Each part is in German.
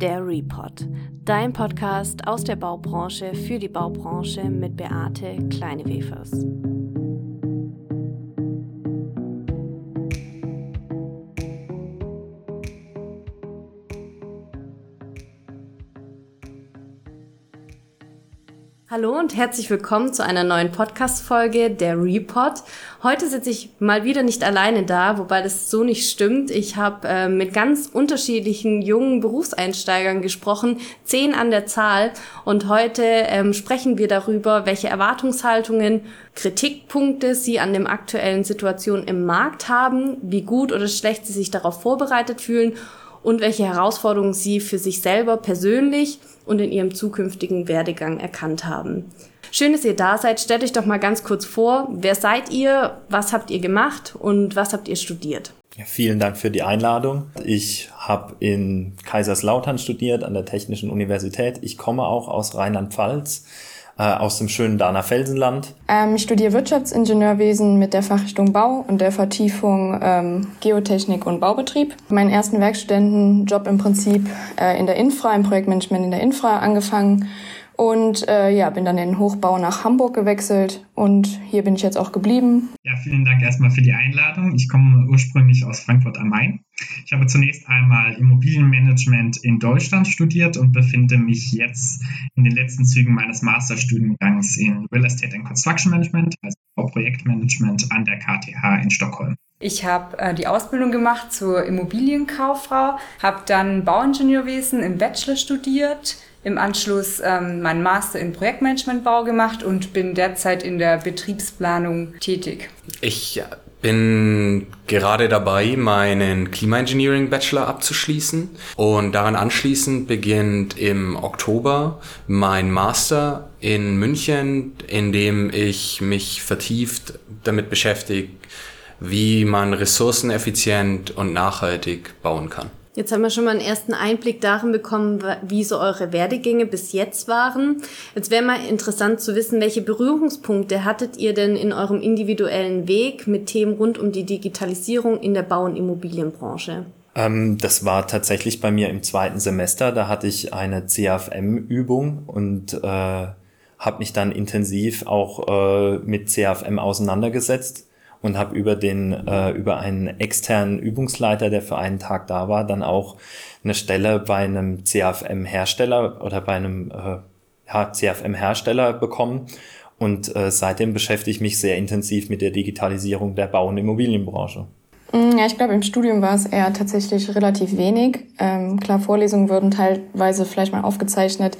Der Report, dein Podcast aus der Baubranche für die Baubranche mit Beate Kleinewefers. Hallo und herzlich willkommen zu einer neuen Podcast-Folge der Report. Heute sitze ich mal wieder nicht alleine da, wobei das so nicht stimmt. Ich habe äh, mit ganz unterschiedlichen jungen Berufseinsteigern gesprochen, zehn an der Zahl. Und heute ähm, sprechen wir darüber, welche Erwartungshaltungen, Kritikpunkte sie an dem aktuellen Situation im Markt haben, wie gut oder schlecht sie sich darauf vorbereitet fühlen und welche Herausforderungen sie für sich selber persönlich und in ihrem zukünftigen Werdegang erkannt haben. Schön, dass ihr da seid. Stellt euch doch mal ganz kurz vor, wer seid ihr, was habt ihr gemacht und was habt ihr studiert? Ja, vielen Dank für die Einladung. Ich habe in Kaiserslautern studiert an der Technischen Universität. Ich komme auch aus Rheinland-Pfalz äh, aus dem schönen Dahner Felsenland? Ähm, ich studiere Wirtschaftsingenieurwesen mit der Fachrichtung Bau und der Vertiefung ähm, Geotechnik und Baubetrieb. Meinen ersten Werkstudentenjob im Prinzip äh, in der Infra, im Projektmanagement in der Infra angefangen und äh, ja, bin dann in den Hochbau nach Hamburg gewechselt und hier bin ich jetzt auch geblieben. Ja, vielen Dank erstmal für die Einladung. Ich komme ursprünglich aus Frankfurt am Main. Ich habe zunächst einmal Immobilienmanagement in Deutschland studiert und befinde mich jetzt in den letzten Zügen meines Masterstudiengangs in Real Estate and Construction Management, also Projektmanagement an der KTH in Stockholm. Ich habe äh, die Ausbildung gemacht zur Immobilienkauffrau, habe dann Bauingenieurwesen im Bachelor studiert im Anschluss ähm, meinen Master in Projektmanagementbau gemacht und bin derzeit in der Betriebsplanung tätig. Ich bin gerade dabei, meinen Klimaengineering Bachelor abzuschließen und daran anschließend beginnt im Oktober mein Master in München, in dem ich mich vertieft damit beschäftige, wie man ressourceneffizient und nachhaltig bauen kann. Jetzt haben wir schon mal einen ersten Einblick darin bekommen, wie so eure Werdegänge bis jetzt waren. Jetzt wäre mal interessant zu wissen, welche Berührungspunkte hattet ihr denn in eurem individuellen Weg mit Themen rund um die Digitalisierung in der Bau- und Immobilienbranche? Ähm, das war tatsächlich bei mir im zweiten Semester. Da hatte ich eine CAFM-Übung und äh, habe mich dann intensiv auch äh, mit CAFM auseinandergesetzt und habe über den äh, über einen externen Übungsleiter, der für einen Tag da war, dann auch eine Stelle bei einem CFM Hersteller oder bei einem äh, ja, CFM Hersteller bekommen und äh, seitdem beschäftige ich mich sehr intensiv mit der Digitalisierung der Bau- und Immobilienbranche. Mm, ja, ich glaube, im Studium war es eher tatsächlich relativ wenig. Ähm, klar, Vorlesungen wurden teilweise vielleicht mal aufgezeichnet.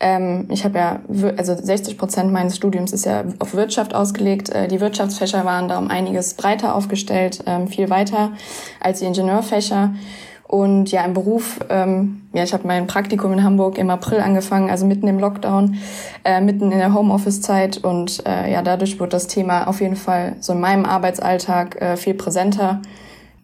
Ähm, ich habe ja, also 60 Prozent meines Studiums ist ja auf Wirtschaft ausgelegt. Äh, die Wirtschaftsfächer waren da um einiges breiter aufgestellt, ähm, viel weiter als die Ingenieurfächer. Und ja, im Beruf, ähm, ja, ich habe mein Praktikum in Hamburg im April angefangen, also mitten im Lockdown, äh, mitten in der Homeoffice-Zeit. Und äh, ja, dadurch wurde das Thema auf jeden Fall so in meinem Arbeitsalltag äh, viel präsenter.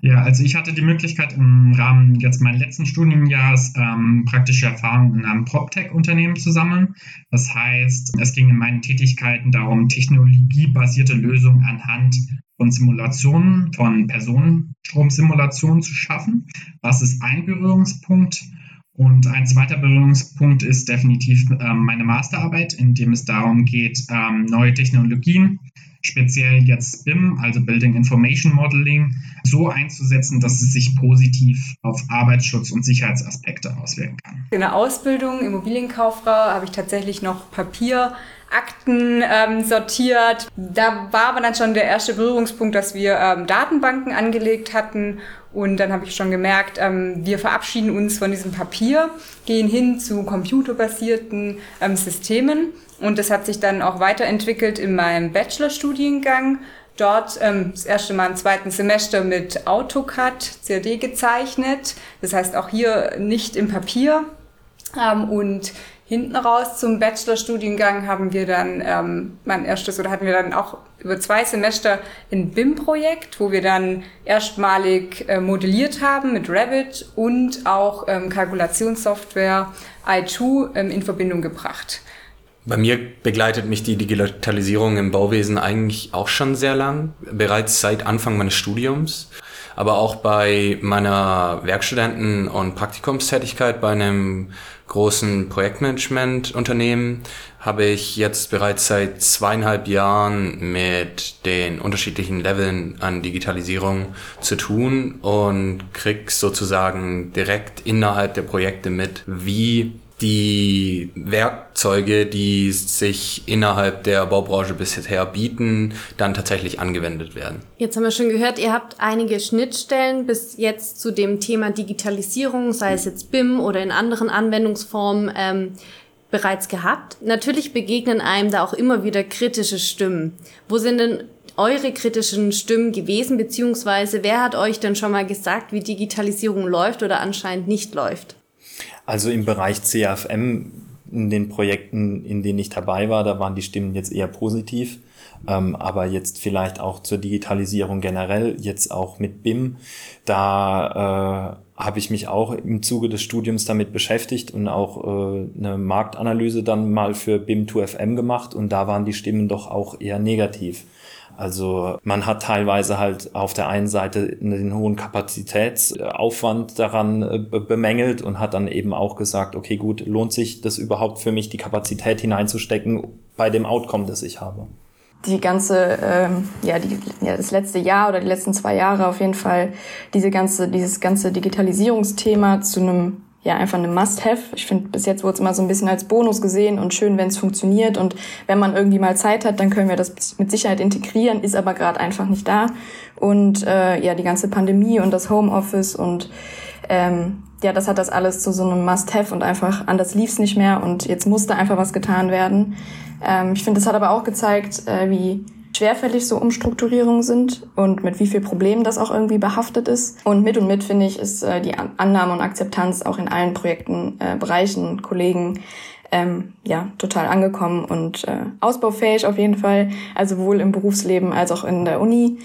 Ja, also ich hatte die Möglichkeit im Rahmen jetzt meines letzten Studienjahres ähm, praktische Erfahrungen in einem PropTech-Unternehmen zu sammeln. Das heißt, es ging in meinen Tätigkeiten darum, technologiebasierte Lösungen anhand von Simulationen, von Personenstromsimulationen zu schaffen. Was ist ein Berührungspunkt? Und ein zweiter Berührungspunkt ist definitiv ähm, meine Masterarbeit, in dem es darum geht, ähm, neue Technologien, speziell jetzt BIM, also Building Information Modeling, so einzusetzen, dass es sich positiv auf Arbeitsschutz und Sicherheitsaspekte auswirken kann. In der Ausbildung Immobilienkauffrau habe ich tatsächlich noch Papier Akten ähm, sortiert. Da war aber dann schon der erste Berührungspunkt, dass wir ähm, Datenbanken angelegt hatten. Und dann habe ich schon gemerkt, ähm, wir verabschieden uns von diesem Papier, gehen hin zu computerbasierten ähm, Systemen. Und das hat sich dann auch weiterentwickelt in meinem Bachelorstudiengang. Dort ähm, das erste Mal im zweiten Semester mit AutoCAD, CAD gezeichnet. Das heißt auch hier nicht im Papier. Ähm, und Hinten raus zum Bachelorstudiengang haben wir dann ähm, mein erstes oder hatten wir dann auch über zwei Semester ein BIM-Projekt, wo wir dann erstmalig äh, modelliert haben mit Revit und auch ähm, Kalkulationssoftware i2 ähm, in Verbindung gebracht. Bei mir begleitet mich die Digitalisierung im Bauwesen eigentlich auch schon sehr lang, bereits seit Anfang meines Studiums. Aber auch bei meiner Werkstudenten- und Praktikumstätigkeit bei einem großen Projektmanagement-Unternehmen habe ich jetzt bereits seit zweieinhalb Jahren mit den unterschiedlichen Leveln an Digitalisierung zu tun und krieg sozusagen direkt innerhalb der Projekte mit, wie die Werkzeuge, die sich innerhalb der Baubranche bisher bieten, dann tatsächlich angewendet werden. Jetzt haben wir schon gehört, ihr habt einige Schnittstellen bis jetzt zu dem Thema Digitalisierung, sei es jetzt BIM oder in anderen Anwendungsformen. Ähm, bereits gehabt. Natürlich begegnen einem da auch immer wieder kritische Stimmen. Wo sind denn eure kritischen Stimmen gewesen, beziehungsweise wer hat euch denn schon mal gesagt, wie Digitalisierung läuft oder anscheinend nicht läuft? Also im Bereich CFM, in den Projekten, in denen ich dabei war, da waren die Stimmen jetzt eher positiv. Ähm, aber jetzt vielleicht auch zur Digitalisierung generell, jetzt auch mit BIM, da äh, habe ich mich auch im Zuge des Studiums damit beschäftigt und auch äh, eine Marktanalyse dann mal für BIM2FM gemacht und da waren die Stimmen doch auch eher negativ. Also man hat teilweise halt auf der einen Seite den hohen Kapazitätsaufwand daran äh, bemängelt und hat dann eben auch gesagt, okay gut, lohnt sich das überhaupt für mich, die Kapazität hineinzustecken bei dem Outcome, das ich habe? die ganze, ähm, ja, die, ja, das letzte Jahr oder die letzten zwei Jahre auf jeden Fall diese ganze, dieses ganze Digitalisierungsthema zu einem ja einfach eine Must-have. Ich finde, bis jetzt wurde es immer so ein bisschen als Bonus gesehen und schön, wenn es funktioniert. Und wenn man irgendwie mal Zeit hat, dann können wir das mit Sicherheit integrieren, ist aber gerade einfach nicht da. Und äh, ja, die ganze Pandemie und das Homeoffice und ähm, ja, das hat das alles zu so einem Must-have und einfach anders lief's nicht mehr und jetzt musste einfach was getan werden. Ähm, ich finde, das hat aber auch gezeigt, äh, wie schwerfällig so Umstrukturierungen sind und mit wie viel Problemen das auch irgendwie behaftet ist. Und mit und mit, finde ich, ist äh, die Annahme und Akzeptanz auch in allen Projekten, äh, Bereichen, Kollegen ähm, ja, total angekommen und äh, ausbaufähig auf jeden Fall, also sowohl im Berufsleben als auch in der Uni.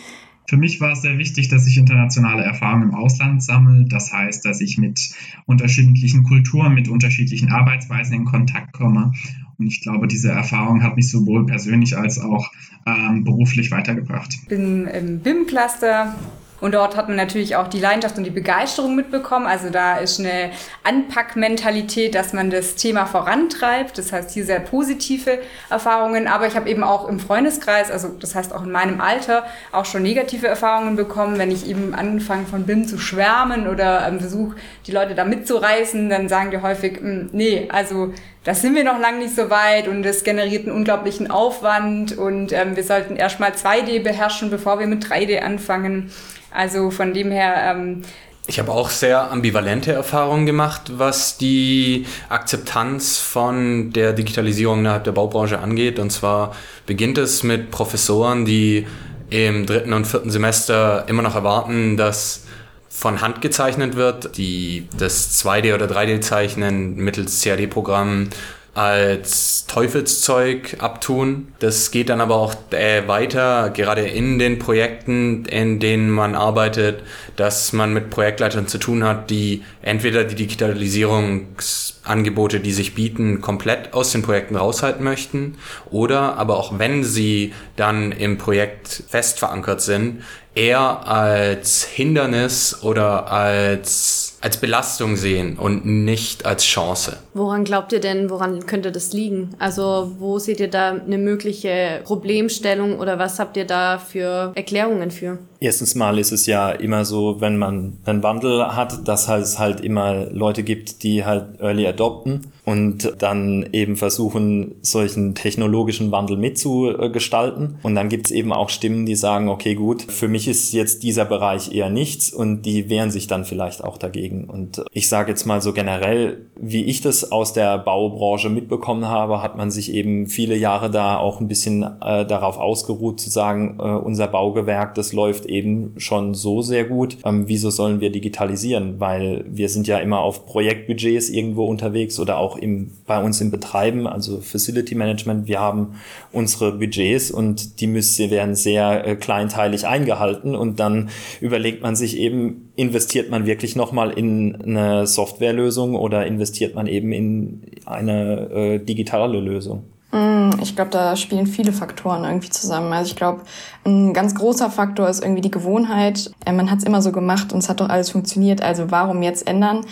Für mich war es sehr wichtig, dass ich internationale Erfahrungen im Ausland sammle. Das heißt, dass ich mit unterschiedlichen Kulturen, mit unterschiedlichen Arbeitsweisen in Kontakt komme und ich glaube, diese Erfahrung hat mich sowohl persönlich als auch ähm, beruflich weitergebracht. Ich bin im BIM-Cluster und dort hat man natürlich auch die Leidenschaft und die Begeisterung mitbekommen. Also da ist eine Anpackmentalität, dass man das Thema vorantreibt. Das heißt hier sehr positive Erfahrungen. Aber ich habe eben auch im Freundeskreis, also das heißt auch in meinem Alter, auch schon negative Erfahrungen bekommen. Wenn ich eben anfange von BIM zu schwärmen oder ähm, versuche, die Leute da mitzureißen, dann sagen die häufig, hm, nee, also das sind wir noch lange nicht so weit und es generiert einen unglaublichen Aufwand und ähm, wir sollten erstmal 2D beherrschen, bevor wir mit 3D anfangen. Also von dem her. Ähm, ich habe auch sehr ambivalente Erfahrungen gemacht, was die Akzeptanz von der Digitalisierung innerhalb der Baubranche angeht. Und zwar beginnt es mit Professoren, die im dritten und vierten Semester immer noch erwarten, dass von Hand gezeichnet wird, die das 2D- oder 3D-Zeichnen mittels CAD-Programmen als Teufelszeug abtun. Das geht dann aber auch äh, weiter, gerade in den Projekten, in denen man arbeitet, dass man mit Projektleitern zu tun hat, die entweder die Digitalisierungsangebote, die sich bieten, komplett aus den Projekten raushalten möchten oder aber auch wenn sie dann im Projekt fest verankert sind, eher als Hindernis oder als als Belastung sehen und nicht als Chance. Woran glaubt ihr denn, woran könnte das liegen? Also wo seht ihr da eine mögliche Problemstellung oder was habt ihr da für Erklärungen für? Erstens mal ist es ja immer so, wenn man einen Wandel hat, dass es halt immer Leute gibt, die halt early adopten und dann eben versuchen, solchen technologischen Wandel mitzugestalten. Und dann gibt es eben auch Stimmen, die sagen, okay, gut, für mich ist jetzt dieser Bereich eher nichts und die wehren sich dann vielleicht auch dagegen. Und ich sage jetzt mal so generell, wie ich das aus der Baubranche mitbekommen habe, hat man sich eben viele Jahre da auch ein bisschen äh, darauf ausgeruht zu sagen, äh, unser Baugewerk, das läuft eben schon so sehr gut. Ähm, wieso sollen wir digitalisieren? Weil wir sind ja immer auf Projektbudgets irgendwo unterwegs oder auch im, bei uns im Betreiben, also Facility Management. Wir haben unsere Budgets und die müssen, werden sehr äh, kleinteilig eingehalten und dann überlegt man sich eben, investiert man wirklich nochmal in eine Softwarelösung oder investiert man eben in eine äh, digitale Lösung? Mm, ich glaube, da spielen viele Faktoren irgendwie zusammen. Also ich glaube, ein ganz großer Faktor ist irgendwie die Gewohnheit. Äh, man hat es immer so gemacht und es hat doch alles funktioniert, also warum jetzt ändern?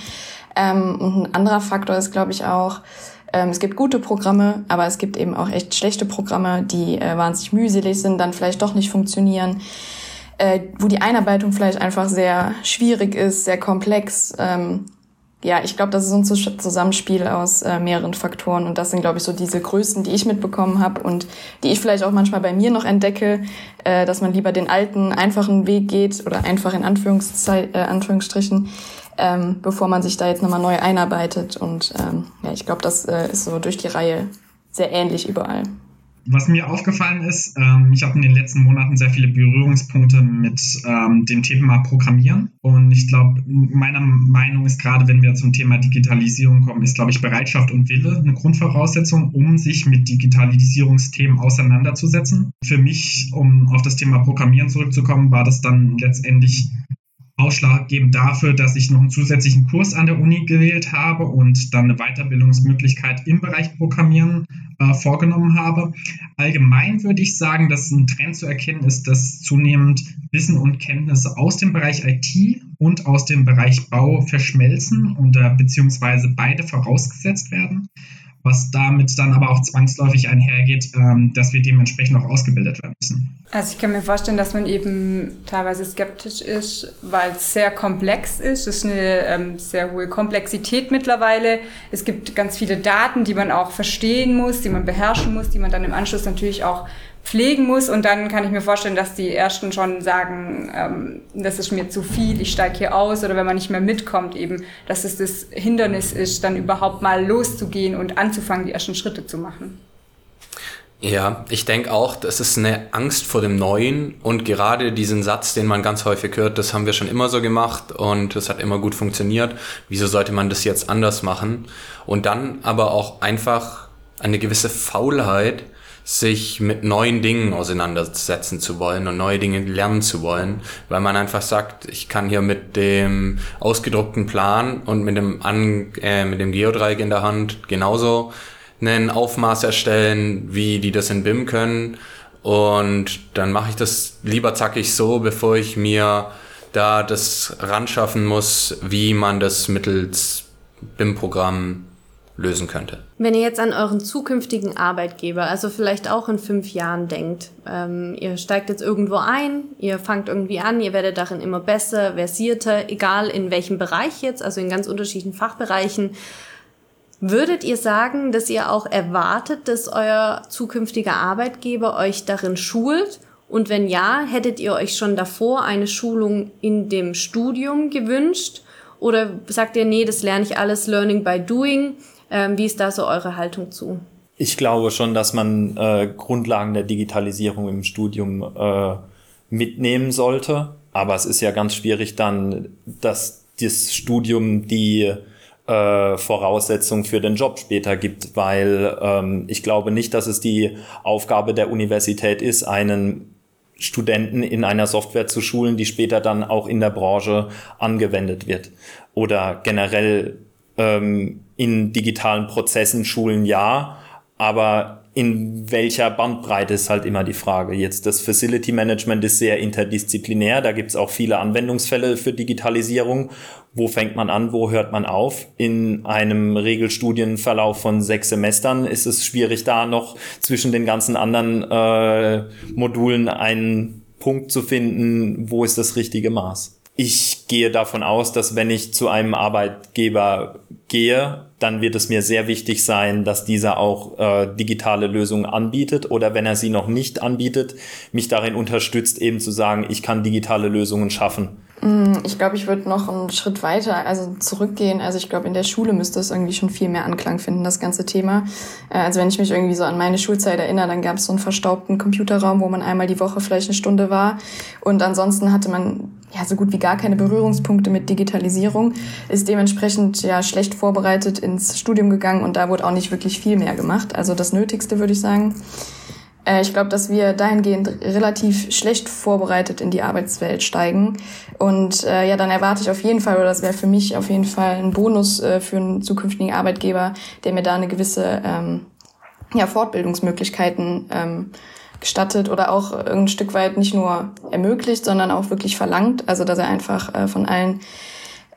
Ähm, und ein anderer Faktor ist, glaube ich, auch, ähm, es gibt gute Programme, aber es gibt eben auch echt schlechte Programme, die äh, wahnsinnig mühselig sind, dann vielleicht doch nicht funktionieren, äh, wo die Einarbeitung vielleicht einfach sehr schwierig ist, sehr komplex. Ähm, ja, ich glaube, das ist so ein Zusammenspiel aus äh, mehreren Faktoren und das sind, glaube ich, so diese Größen, die ich mitbekommen habe und die ich vielleicht auch manchmal bei mir noch entdecke, äh, dass man lieber den alten, einfachen Weg geht oder einfach in Anführungszei äh, Anführungsstrichen, ähm, bevor man sich da jetzt nochmal neu einarbeitet. Und ähm, ja, ich glaube, das äh, ist so durch die Reihe sehr ähnlich überall. Was mir aufgefallen ist, ähm, ich habe in den letzten Monaten sehr viele Berührungspunkte mit ähm, dem Thema Programmieren. Und ich glaube, meiner Meinung ist gerade, wenn wir zum Thema Digitalisierung kommen, ist, glaube ich, Bereitschaft und Wille eine Grundvoraussetzung, um sich mit Digitalisierungsthemen auseinanderzusetzen. Für mich, um auf das Thema Programmieren zurückzukommen, war das dann letztendlich ausschlaggebend dafür, dass ich noch einen zusätzlichen Kurs an der Uni gewählt habe und dann eine Weiterbildungsmöglichkeit im Bereich Programmieren äh, vorgenommen habe. Allgemein würde ich sagen, dass ein Trend zu erkennen ist, dass zunehmend Wissen und Kenntnisse aus dem Bereich IT und aus dem Bereich Bau verschmelzen und äh, beziehungsweise beide vorausgesetzt werden was damit dann aber auch zwangsläufig einhergeht, ähm, dass wir dementsprechend auch ausgebildet werden müssen. Also ich kann mir vorstellen, dass man eben teilweise skeptisch ist, weil es sehr komplex ist. Es ist eine ähm, sehr hohe Komplexität mittlerweile. Es gibt ganz viele Daten, die man auch verstehen muss, die man beherrschen muss, die man dann im Anschluss natürlich auch pflegen muss. Und dann kann ich mir vorstellen, dass die Ersten schon sagen, ähm, das ist mir zu viel, ich steige hier aus. Oder wenn man nicht mehr mitkommt, eben, dass es das Hindernis ist, dann überhaupt mal loszugehen und anzufangen, die ersten Schritte zu machen. Ja, ich denke auch, das ist eine Angst vor dem Neuen und gerade diesen Satz, den man ganz häufig hört, das haben wir schon immer so gemacht und das hat immer gut funktioniert. Wieso sollte man das jetzt anders machen? Und dann aber auch einfach eine gewisse Faulheit, sich mit neuen Dingen auseinandersetzen zu wollen und neue Dinge lernen zu wollen, weil man einfach sagt, ich kann hier mit dem ausgedruckten Plan und mit dem, An äh, mit dem Geodreieck in der Hand genauso einen Aufmaß erstellen, wie die das in BIM können. Und dann mache ich das lieber zackig so, bevor ich mir da das ran schaffen muss, wie man das mittels BIM-Programm lösen könnte. Wenn ihr jetzt an euren zukünftigen Arbeitgeber, also vielleicht auch in fünf Jahren denkt, ähm, ihr steigt jetzt irgendwo ein, ihr fangt irgendwie an, ihr werdet darin immer besser, versierter, egal in welchem Bereich jetzt, also in ganz unterschiedlichen Fachbereichen. Würdet ihr sagen, dass ihr auch erwartet, dass euer zukünftiger Arbeitgeber euch darin schult? Und wenn ja, hättet ihr euch schon davor eine Schulung in dem Studium gewünscht? Oder sagt ihr, nee, das lerne ich alles Learning by Doing? Ähm, wie ist da so eure Haltung zu? Ich glaube schon, dass man äh, Grundlagen der Digitalisierung im Studium äh, mitnehmen sollte. Aber es ist ja ganz schwierig dann, dass das Studium die äh, Voraussetzung für den Job später gibt, weil ähm, ich glaube nicht, dass es die Aufgabe der Universität ist, einen Studenten in einer Software zu schulen, die später dann auch in der Branche angewendet wird. Oder generell ähm, in digitalen Prozessen schulen ja, aber in welcher Bandbreite ist halt immer die Frage. Jetzt das Facility Management ist sehr interdisziplinär, da gibt es auch viele Anwendungsfälle für Digitalisierung. Wo fängt man an, wo hört man auf? In einem Regelstudienverlauf von sechs Semestern ist es schwierig, da noch zwischen den ganzen anderen äh, Modulen einen Punkt zu finden, wo ist das richtige Maß ich gehe davon aus, dass wenn ich zu einem Arbeitgeber gehe, dann wird es mir sehr wichtig sein, dass dieser auch äh, digitale Lösungen anbietet oder wenn er sie noch nicht anbietet, mich darin unterstützt, eben zu sagen, ich kann digitale Lösungen schaffen. Mm, ich glaube, ich würde noch einen Schritt weiter, also zurückgehen. Also ich glaube, in der Schule müsste es irgendwie schon viel mehr Anklang finden, das ganze Thema. Äh, also wenn ich mich irgendwie so an meine Schulzeit erinnere, dann gab es so einen verstaubten Computerraum, wo man einmal die Woche vielleicht eine Stunde war. Und ansonsten hatte man ja so gut wie gar keine Berührungspunkte mit Digitalisierung, ist dementsprechend ja schlecht vorbereitet ins Studium gegangen und da wurde auch nicht wirklich viel mehr gemacht. Also das Nötigste würde ich sagen. Äh, ich glaube, dass wir dahingehend relativ schlecht vorbereitet in die Arbeitswelt steigen. Und äh, ja, dann erwarte ich auf jeden Fall, oder das wäre für mich auf jeden Fall ein Bonus äh, für einen zukünftigen Arbeitgeber, der mir da eine gewisse ähm, ja, Fortbildungsmöglichkeiten ähm, gestattet oder auch ein Stück weit nicht nur ermöglicht, sondern auch wirklich verlangt. Also dass er einfach äh, von allen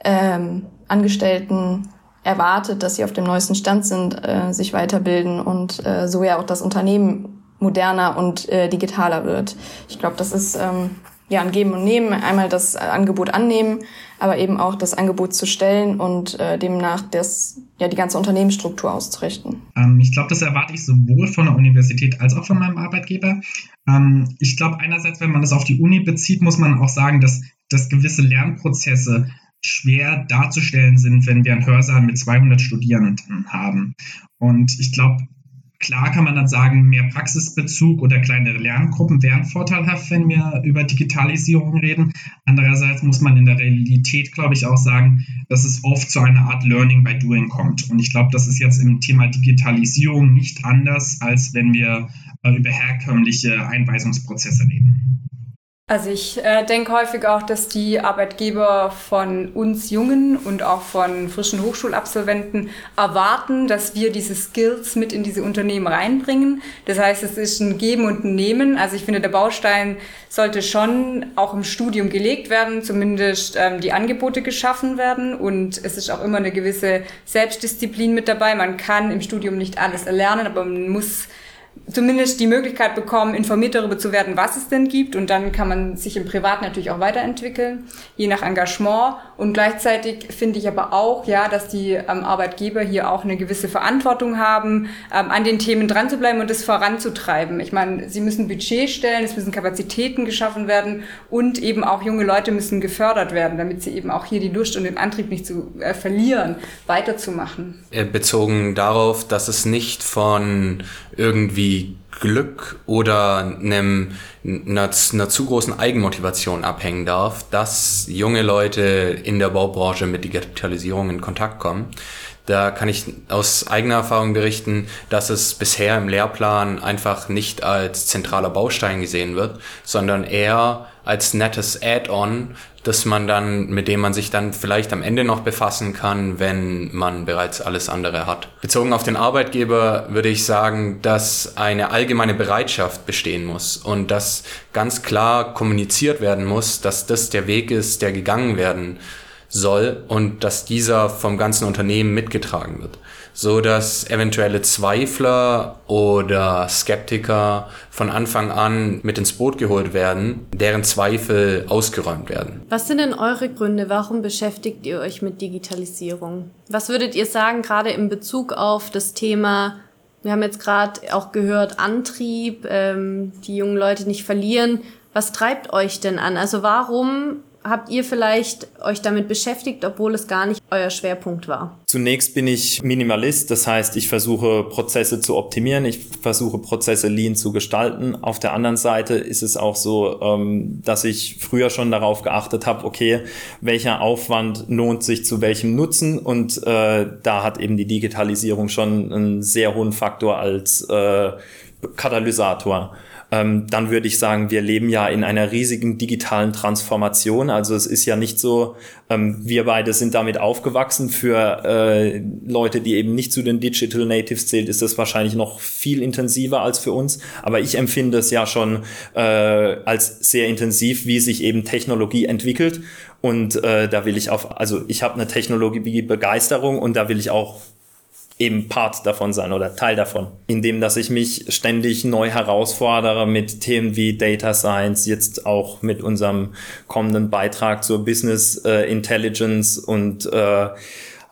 ähm, Angestellten erwartet, dass sie auf dem neuesten Stand sind, äh, sich weiterbilden und äh, so ja auch das Unternehmen moderner und äh, digitaler wird. Ich glaube, das ist ähm, ja ein Geben und Nehmen. Einmal das Angebot annehmen, aber eben auch das Angebot zu stellen und äh, demnach das, ja, die ganze Unternehmensstruktur auszurichten. Ähm, ich glaube, das erwarte ich sowohl von der Universität als auch von meinem Arbeitgeber. Ähm, ich glaube, einerseits, wenn man das auf die Uni bezieht, muss man auch sagen, dass, dass gewisse Lernprozesse schwer darzustellen sind, wenn wir einen Hörsaal mit 200 Studierenden haben. Und ich glaube, Klar kann man dann sagen, mehr Praxisbezug oder kleinere Lerngruppen wären vorteilhaft, wenn wir über Digitalisierung reden. Andererseits muss man in der Realität, glaube ich, auch sagen, dass es oft zu einer Art Learning by Doing kommt. Und ich glaube, das ist jetzt im Thema Digitalisierung nicht anders, als wenn wir äh, über herkömmliche Einweisungsprozesse reden. Also ich äh, denke häufig auch, dass die Arbeitgeber von uns Jungen und auch von frischen Hochschulabsolventen erwarten, dass wir diese Skills mit in diese Unternehmen reinbringen. Das heißt, es ist ein Geben und ein Nehmen. Also ich finde, der Baustein sollte schon auch im Studium gelegt werden, zumindest ähm, die Angebote geschaffen werden. Und es ist auch immer eine gewisse Selbstdisziplin mit dabei. Man kann im Studium nicht alles erlernen, aber man muss zumindest die Möglichkeit bekommen, informiert darüber zu werden, was es denn gibt. Und dann kann man sich im Privat natürlich auch weiterentwickeln, je nach Engagement. Und gleichzeitig finde ich aber auch, ja, dass die ähm, Arbeitgeber hier auch eine gewisse Verantwortung haben, ähm, an den Themen dran zu bleiben und es voranzutreiben. Ich meine, sie müssen Budget stellen, es müssen Kapazitäten geschaffen werden und eben auch junge Leute müssen gefördert werden, damit sie eben auch hier die Lust und den Antrieb nicht zu äh, verlieren, weiterzumachen. Äh, bezogen darauf, dass es nicht von irgendwie Glück oder einem, einer, einer zu großen Eigenmotivation abhängen darf, dass junge Leute in der Baubranche mit Digitalisierung in Kontakt kommen. Da kann ich aus eigener Erfahrung berichten, dass es bisher im Lehrplan einfach nicht als zentraler Baustein gesehen wird, sondern eher als nettes Add-on, dass man dann, mit dem man sich dann vielleicht am Ende noch befassen kann, wenn man bereits alles andere hat. Bezogen auf den Arbeitgeber würde ich sagen, dass eine allgemeine Bereitschaft bestehen muss und dass ganz klar kommuniziert werden muss, dass das der Weg ist, der gegangen werden soll und dass dieser vom ganzen Unternehmen mitgetragen wird so dass eventuelle Zweifler oder Skeptiker von Anfang an mit ins Boot geholt werden, deren Zweifel ausgeräumt werden. Was sind denn eure Gründe? Warum beschäftigt ihr euch mit Digitalisierung? Was würdet ihr sagen, gerade in Bezug auf das Thema wir haben jetzt gerade auch gehört, Antrieb, ähm, die jungen Leute nicht verlieren. Was treibt euch denn an? Also warum habt ihr vielleicht euch damit beschäftigt, obwohl es gar nicht euer Schwerpunkt war? Zunächst bin ich Minimalist, das heißt, ich versuche Prozesse zu optimieren, ich versuche Prozesse lean zu gestalten. Auf der anderen Seite ist es auch so, ähm, dass ich früher schon darauf geachtet habe, okay, welcher Aufwand lohnt sich zu welchem Nutzen und äh, da hat eben die Digitalisierung schon einen sehr hohen Faktor als äh, Katalysator ähm, dann würde ich sagen, wir leben ja in einer riesigen digitalen Transformation. Also es ist ja nicht so, ähm, wir beide sind damit aufgewachsen. Für äh, Leute, die eben nicht zu den Digital Natives zählt, ist das wahrscheinlich noch viel intensiver als für uns. Aber ich empfinde es ja schon äh, als sehr intensiv, wie sich eben Technologie entwickelt. Und äh, da will ich auf, also ich habe eine Technologie-Begeisterung und da will ich auch eben Part davon sein oder Teil davon, indem dass ich mich ständig neu herausfordere mit Themen wie Data Science, jetzt auch mit unserem kommenden Beitrag zur Business äh, Intelligence und äh,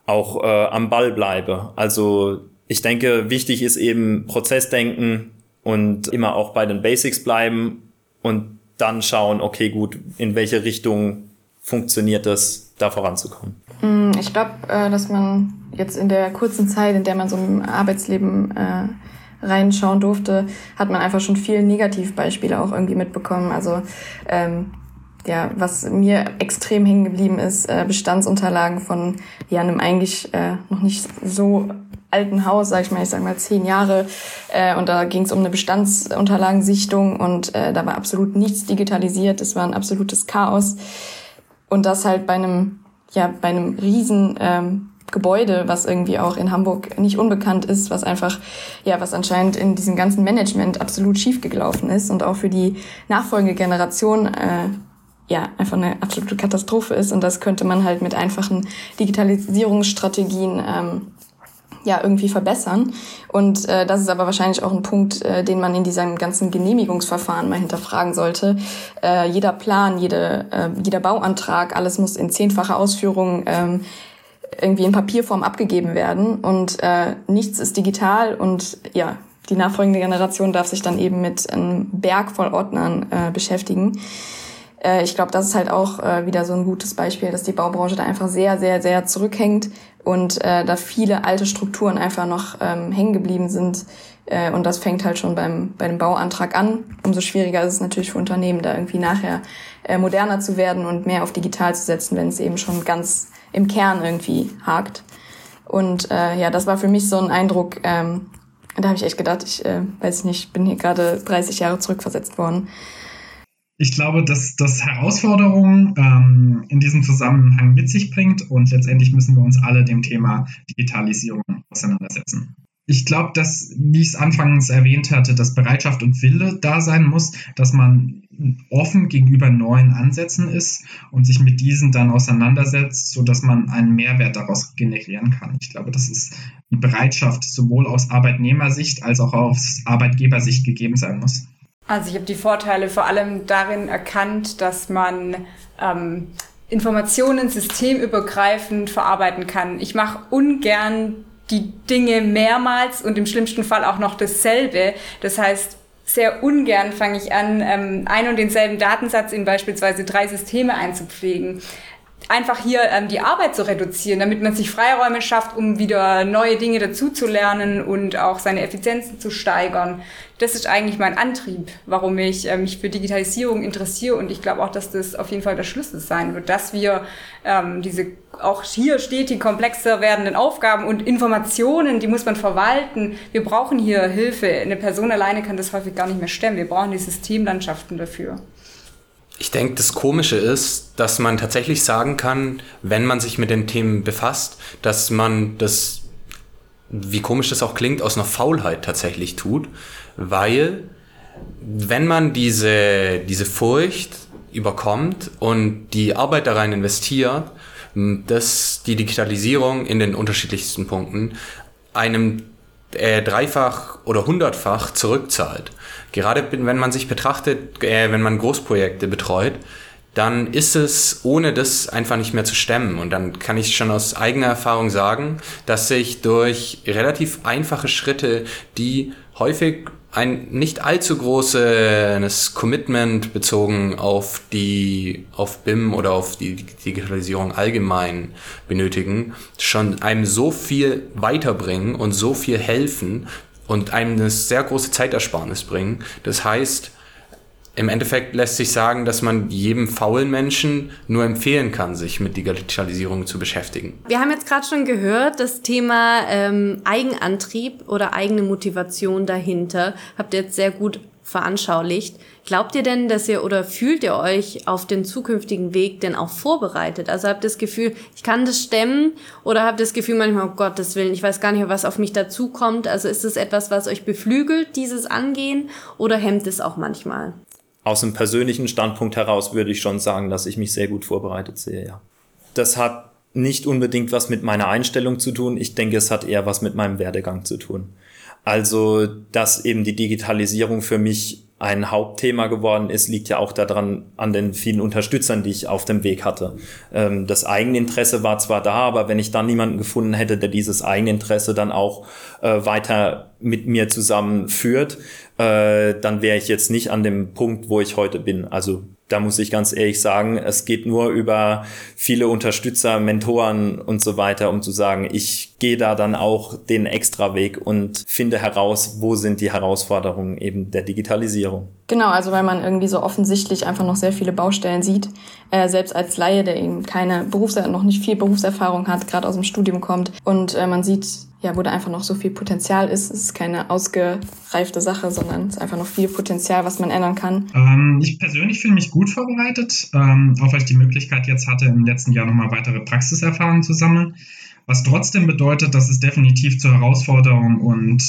auch äh, am Ball bleibe. Also ich denke, wichtig ist eben Prozessdenken und immer auch bei den Basics bleiben und dann schauen, okay, gut, in welche Richtung funktioniert es, da voranzukommen. Mm, ich glaube, äh, dass man jetzt in der kurzen Zeit, in der man so im Arbeitsleben äh, reinschauen durfte, hat man einfach schon viele Negativbeispiele auch irgendwie mitbekommen. Also ähm, ja, was mir extrem hängen geblieben ist, äh, Bestandsunterlagen von ja einem eigentlich äh, noch nicht so alten Haus, sag ich mal, ich sag mal zehn Jahre, äh, und da ging es um eine Bestandsunterlagensichtung und äh, da war absolut nichts digitalisiert, es war ein absolutes Chaos. Und das halt bei einem ja bei einem riesen ähm, Gebäude, was irgendwie auch in Hamburg nicht unbekannt ist, was einfach, ja, was anscheinend in diesem ganzen Management absolut schiefgelaufen ist und auch für die nachfolgende Generation äh, ja einfach eine absolute Katastrophe ist. Und das könnte man halt mit einfachen Digitalisierungsstrategien ähm, ja irgendwie verbessern. Und äh, das ist aber wahrscheinlich auch ein Punkt, äh, den man in diesem ganzen Genehmigungsverfahren mal hinterfragen sollte. Äh, jeder Plan, jede, äh, jeder Bauantrag, alles muss in zehnfacher Ausführung ähm, irgendwie in Papierform abgegeben werden und äh, nichts ist digital und ja, die nachfolgende Generation darf sich dann eben mit einem Berg voll Ordnern äh, beschäftigen. Äh, ich glaube, das ist halt auch äh, wieder so ein gutes Beispiel, dass die Baubranche da einfach sehr, sehr, sehr zurückhängt und äh, da viele alte Strukturen einfach noch ähm, hängen geblieben sind. Äh, und das fängt halt schon beim, bei dem Bauantrag an. Umso schwieriger ist es natürlich für Unternehmen, da irgendwie nachher äh, moderner zu werden und mehr auf digital zu setzen, wenn es eben schon ganz im Kern irgendwie hakt. Und äh, ja, das war für mich so ein Eindruck, ähm, da habe ich echt gedacht, ich äh, weiß nicht, bin hier gerade 30 Jahre zurückversetzt worden. Ich glaube, dass das Herausforderungen ähm, in diesem Zusammenhang mit sich bringt und letztendlich müssen wir uns alle dem Thema Digitalisierung auseinandersetzen. Ich glaube, dass, wie ich es anfangs erwähnt hatte, dass Bereitschaft und Wille da sein muss, dass man offen gegenüber neuen Ansätzen ist und sich mit diesen dann auseinandersetzt, sodass man einen Mehrwert daraus generieren kann. Ich glaube, das ist die Bereitschaft sowohl aus Arbeitnehmersicht als auch aus Arbeitgebersicht gegeben sein muss. Also ich habe die Vorteile vor allem darin erkannt, dass man ähm, Informationen systemübergreifend verarbeiten kann. Ich mache ungern die Dinge mehrmals und im schlimmsten Fall auch noch dasselbe. Das heißt, sehr ungern fange ich an, ähm, ein und denselben Datensatz in beispielsweise drei Systeme einzupflegen einfach hier ähm, die Arbeit zu reduzieren, damit man sich Freiräume schafft, um wieder neue Dinge dazuzulernen und auch seine Effizienzen zu steigern. Das ist eigentlich mein Antrieb, warum ich äh, mich für Digitalisierung interessiere und ich glaube auch, dass das auf jeden Fall der Schlüssel sein wird, dass wir ähm, diese auch hier stetig komplexer werdenden Aufgaben und Informationen, die muss man verwalten. Wir brauchen hier Hilfe. Eine Person alleine kann das häufig gar nicht mehr stemmen. Wir brauchen die Systemlandschaften dafür. Ich denke, das Komische ist, dass man tatsächlich sagen kann, wenn man sich mit den Themen befasst, dass man das, wie komisch das auch klingt, aus einer Faulheit tatsächlich tut, weil wenn man diese, diese Furcht überkommt und die Arbeit da rein investiert, dass die Digitalisierung in den unterschiedlichsten Punkten einem äh, dreifach oder hundertfach zurückzahlt. Gerade wenn man sich betrachtet, äh, wenn man Großprojekte betreut, dann ist es ohne das einfach nicht mehr zu stemmen. Und dann kann ich schon aus eigener Erfahrung sagen, dass sich durch relativ einfache Schritte, die häufig ein nicht allzu großes Commitment bezogen auf die, auf BIM oder auf die Digitalisierung allgemein benötigen, schon einem so viel weiterbringen und so viel helfen und einem eine sehr große Zeitersparnis bringen. Das heißt, im Endeffekt lässt sich sagen, dass man jedem faulen Menschen nur empfehlen kann, sich mit Digitalisierung zu beschäftigen. Wir haben jetzt gerade schon gehört, das Thema ähm, Eigenantrieb oder eigene Motivation dahinter habt ihr jetzt sehr gut veranschaulicht. Glaubt ihr denn, dass ihr oder fühlt ihr euch auf den zukünftigen Weg denn auch vorbereitet? Also habt ihr das Gefühl, ich kann das stemmen oder habt ihr das Gefühl manchmal, oh Gottes Willen, ich weiß gar nicht, was auf mich dazukommt? Also ist es etwas, was euch beflügelt, dieses Angehen oder hemmt es auch manchmal? Aus einem persönlichen Standpunkt heraus würde ich schon sagen, dass ich mich sehr gut vorbereitet sehe, ja. Das hat nicht unbedingt was mit meiner Einstellung zu tun. Ich denke, es hat eher was mit meinem Werdegang zu tun. Also, dass eben die Digitalisierung für mich ein Hauptthema geworden ist, liegt ja auch daran an den vielen Unterstützern, die ich auf dem Weg hatte. Ähm, das Eigeninteresse war zwar da, aber wenn ich dann niemanden gefunden hätte, der dieses Eigeninteresse dann auch äh, weiter mit mir zusammenführt, äh, dann wäre ich jetzt nicht an dem Punkt, wo ich heute bin. Also da muss ich ganz ehrlich sagen, es geht nur über viele Unterstützer, Mentoren und so weiter, um zu sagen, ich gehe da dann auch den extra Weg und finde heraus, wo sind die Herausforderungen eben der Digitalisierung. Genau, also weil man irgendwie so offensichtlich einfach noch sehr viele Baustellen sieht, äh, selbst als Laie, der eben keine Berufs noch nicht viel Berufserfahrung hat, gerade aus dem Studium kommt und äh, man sieht ja, wo da einfach noch so viel Potenzial ist. Es ist keine ausgereifte Sache, sondern es ist einfach noch viel Potenzial, was man ändern kann. Ähm, ich persönlich fühle mich gut vorbereitet, ähm, auch weil ich die Möglichkeit jetzt hatte, im letzten Jahr nochmal weitere Praxiserfahrungen zu sammeln. Was trotzdem bedeutet, dass es definitiv zur Herausforderung und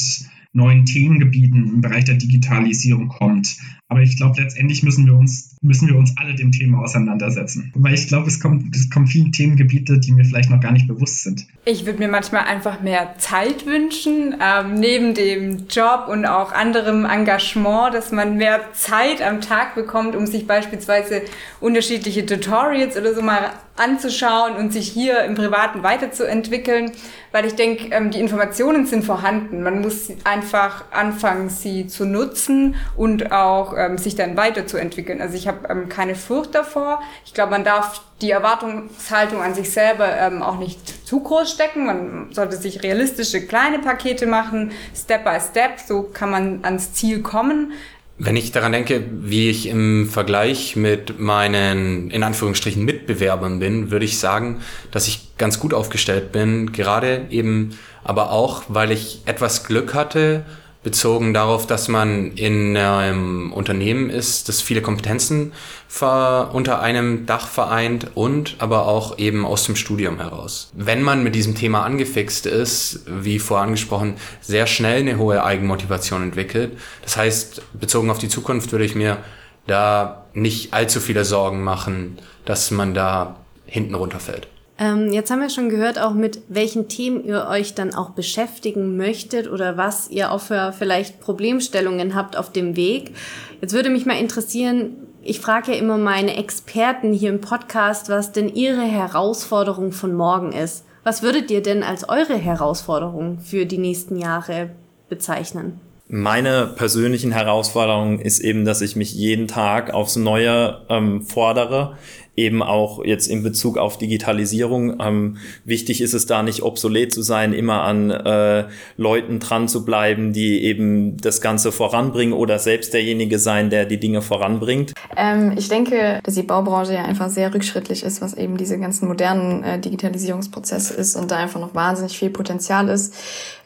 neuen Themengebieten im Bereich der Digitalisierung kommt. Aber ich glaube, letztendlich müssen wir uns, müssen wir uns alle dem Thema auseinandersetzen. Weil ich glaube, es kommt, es kommen viele Themengebiete, die mir vielleicht noch gar nicht bewusst sind. Ich würde mir manchmal einfach mehr Zeit wünschen, ähm, neben dem Job und auch anderem Engagement, dass man mehr Zeit am Tag bekommt, um sich beispielsweise unterschiedliche Tutorials oder so mal anzuschauen und sich hier im Privaten weiterzuentwickeln, weil ich denke, ähm, die Informationen sind vorhanden. Man muss einfach anfangen, sie zu nutzen und auch ähm, sich dann weiterzuentwickeln. Also ich habe ähm, keine Furcht davor. Ich glaube, man darf die Erwartungshaltung an sich selber ähm, auch nicht zu groß stecken. Man sollte sich realistische kleine Pakete machen, Step by Step. So kann man ans Ziel kommen. Wenn ich daran denke, wie ich im Vergleich mit meinen, in Anführungsstrichen, Mitbewerbern bin, würde ich sagen, dass ich ganz gut aufgestellt bin. Gerade eben, aber auch, weil ich etwas Glück hatte, bezogen darauf, dass man in einem Unternehmen ist, das viele Kompetenzen unter einem Dach vereint und aber auch eben aus dem Studium heraus. Wenn man mit diesem Thema angefixt ist, wie vorher angesprochen, sehr schnell eine hohe Eigenmotivation entwickelt. Das heißt, bezogen auf die Zukunft würde ich mir da nicht allzu viele Sorgen machen, dass man da hinten runterfällt. Ähm, jetzt haben wir schon gehört, auch mit welchen Themen ihr euch dann auch beschäftigen möchtet oder was ihr auch für vielleicht Problemstellungen habt auf dem Weg. Jetzt würde mich mal interessieren, ich frage ja immer meine Experten hier im Podcast, was denn ihre Herausforderung von morgen ist. Was würdet ihr denn als eure Herausforderung für die nächsten Jahre bezeichnen? Meine persönlichen Herausforderung ist eben, dass ich mich jeden Tag aufs Neue ähm, fordere, eben auch jetzt in Bezug auf Digitalisierung. Ähm, wichtig ist es da nicht obsolet zu sein, immer an äh, Leuten dran zu bleiben, die eben das Ganze voranbringen oder selbst derjenige sein, der die Dinge voranbringt. Ähm, ich denke, dass die Baubranche ja einfach sehr rückschrittlich ist, was eben diese ganzen modernen äh, Digitalisierungsprozesse ist und da einfach noch wahnsinnig viel Potenzial ist.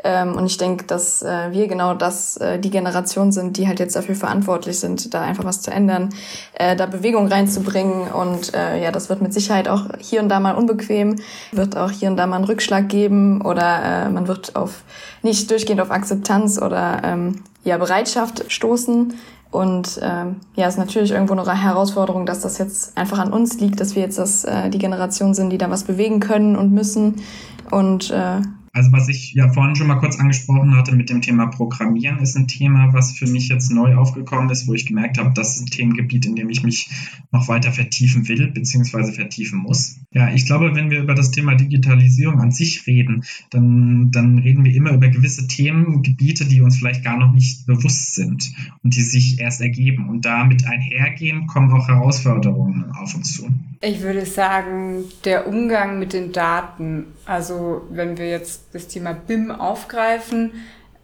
Ähm, und ich denke, dass äh, wir genau das, äh, die Generation sind, die halt jetzt dafür verantwortlich sind, da einfach was zu ändern, äh, da Bewegung reinzubringen. Und äh, ja, das wird mit Sicherheit auch hier und da mal unbequem, wird auch hier und da mal einen Rückschlag geben oder äh, man wird auf nicht durchgehend auf Akzeptanz oder ähm, ja, Bereitschaft stoßen. Und ähm, ja, ist natürlich irgendwo eine Herausforderung, dass das jetzt einfach an uns liegt, dass wir jetzt das, äh, die Generation sind, die da was bewegen können und müssen. Und äh, also was ich ja vorhin schon mal kurz angesprochen hatte mit dem Thema Programmieren, ist ein Thema, was für mich jetzt neu aufgekommen ist, wo ich gemerkt habe, das ist ein Themengebiet, in dem ich mich noch weiter vertiefen will, beziehungsweise vertiefen muss. Ja, ich glaube, wenn wir über das Thema Digitalisierung an sich reden, dann, dann reden wir immer über gewisse Themengebiete, die uns vielleicht gar noch nicht bewusst sind und die sich erst ergeben. Und damit einhergehen kommen auch Herausforderungen auf uns zu. Ich würde sagen, der Umgang mit den Daten, also wenn wir jetzt das Thema BIM aufgreifen,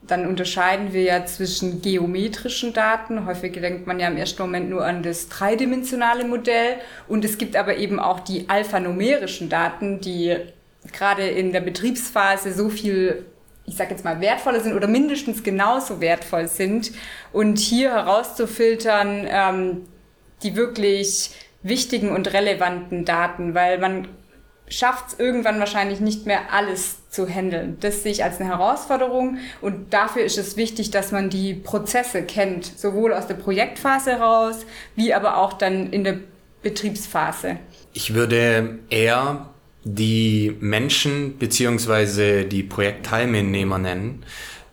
dann unterscheiden wir ja zwischen geometrischen Daten. Häufig denkt man ja im ersten Moment nur an das dreidimensionale Modell. Und es gibt aber eben auch die alphanumerischen Daten, die gerade in der Betriebsphase so viel, ich sage jetzt mal, wertvoller sind oder mindestens genauso wertvoll sind. Und hier herauszufiltern, ähm, die wirklich wichtigen und relevanten Daten, weil man schafft es irgendwann wahrscheinlich nicht mehr alles zu handeln. Das sehe ich als eine Herausforderung und dafür ist es wichtig, dass man die Prozesse kennt, sowohl aus der Projektphase heraus, wie aber auch dann in der Betriebsphase. Ich würde eher die Menschen beziehungsweise die Projektteilnehmer nennen,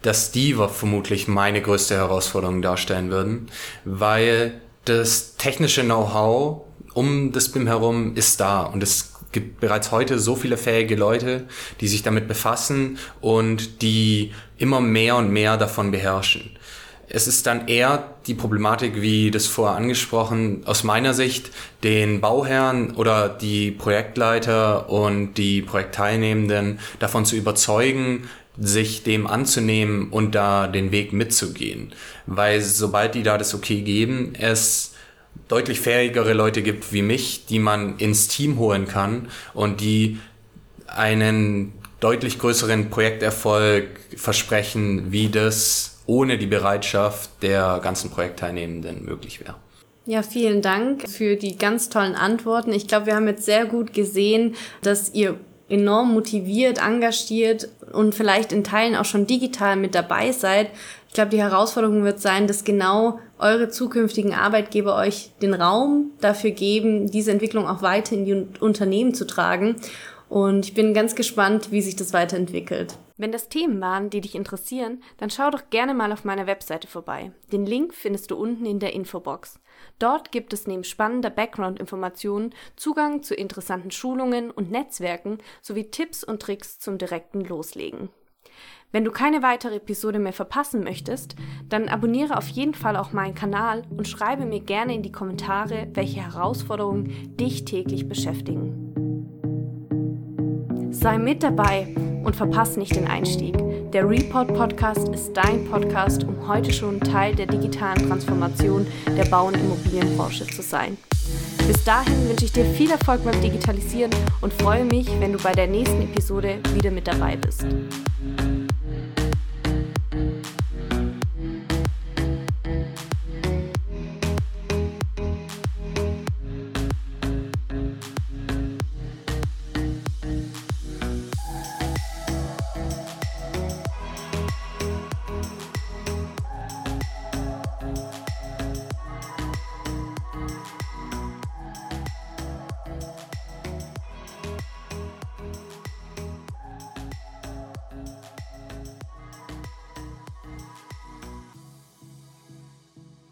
dass die vermutlich meine größte Herausforderung darstellen würden, weil das technische Know-how um das BIM herum ist da und es gibt bereits heute so viele fähige Leute, die sich damit befassen und die immer mehr und mehr davon beherrschen. Es ist dann eher die Problematik, wie das vorher angesprochen, aus meiner Sicht, den Bauherrn oder die Projektleiter und die Projektteilnehmenden davon zu überzeugen, sich dem anzunehmen und da den Weg mitzugehen. Weil sobald die da das Okay geben, es deutlich fähigere Leute gibt wie mich, die man ins Team holen kann und die einen deutlich größeren Projekterfolg versprechen, wie das ohne die Bereitschaft der ganzen Projektteilnehmenden möglich wäre. Ja, vielen Dank für die ganz tollen Antworten. Ich glaube, wir haben jetzt sehr gut gesehen, dass ihr enorm motiviert, engagiert und vielleicht in Teilen auch schon digital mit dabei seid. Ich glaube, die Herausforderung wird sein, dass genau eure zukünftigen Arbeitgeber euch den Raum dafür geben, diese Entwicklung auch weiter in die Unternehmen zu tragen. Und ich bin ganz gespannt, wie sich das weiterentwickelt. Wenn das Themen waren, die dich interessieren, dann schau doch gerne mal auf meiner Webseite vorbei. Den Link findest du unten in der Infobox. Dort gibt es neben spannender Background-Informationen Zugang zu interessanten Schulungen und Netzwerken sowie Tipps und Tricks zum direkten Loslegen. Wenn du keine weitere Episode mehr verpassen möchtest, dann abonniere auf jeden Fall auch meinen Kanal und schreibe mir gerne in die Kommentare, welche Herausforderungen dich täglich beschäftigen. Sei mit dabei und verpasse nicht den Einstieg. Der Report Podcast ist dein Podcast, um heute schon Teil der digitalen Transformation der Bau- und Immobilienbranche zu sein. Bis dahin wünsche ich dir viel Erfolg beim Digitalisieren und freue mich, wenn du bei der nächsten Episode wieder mit dabei bist.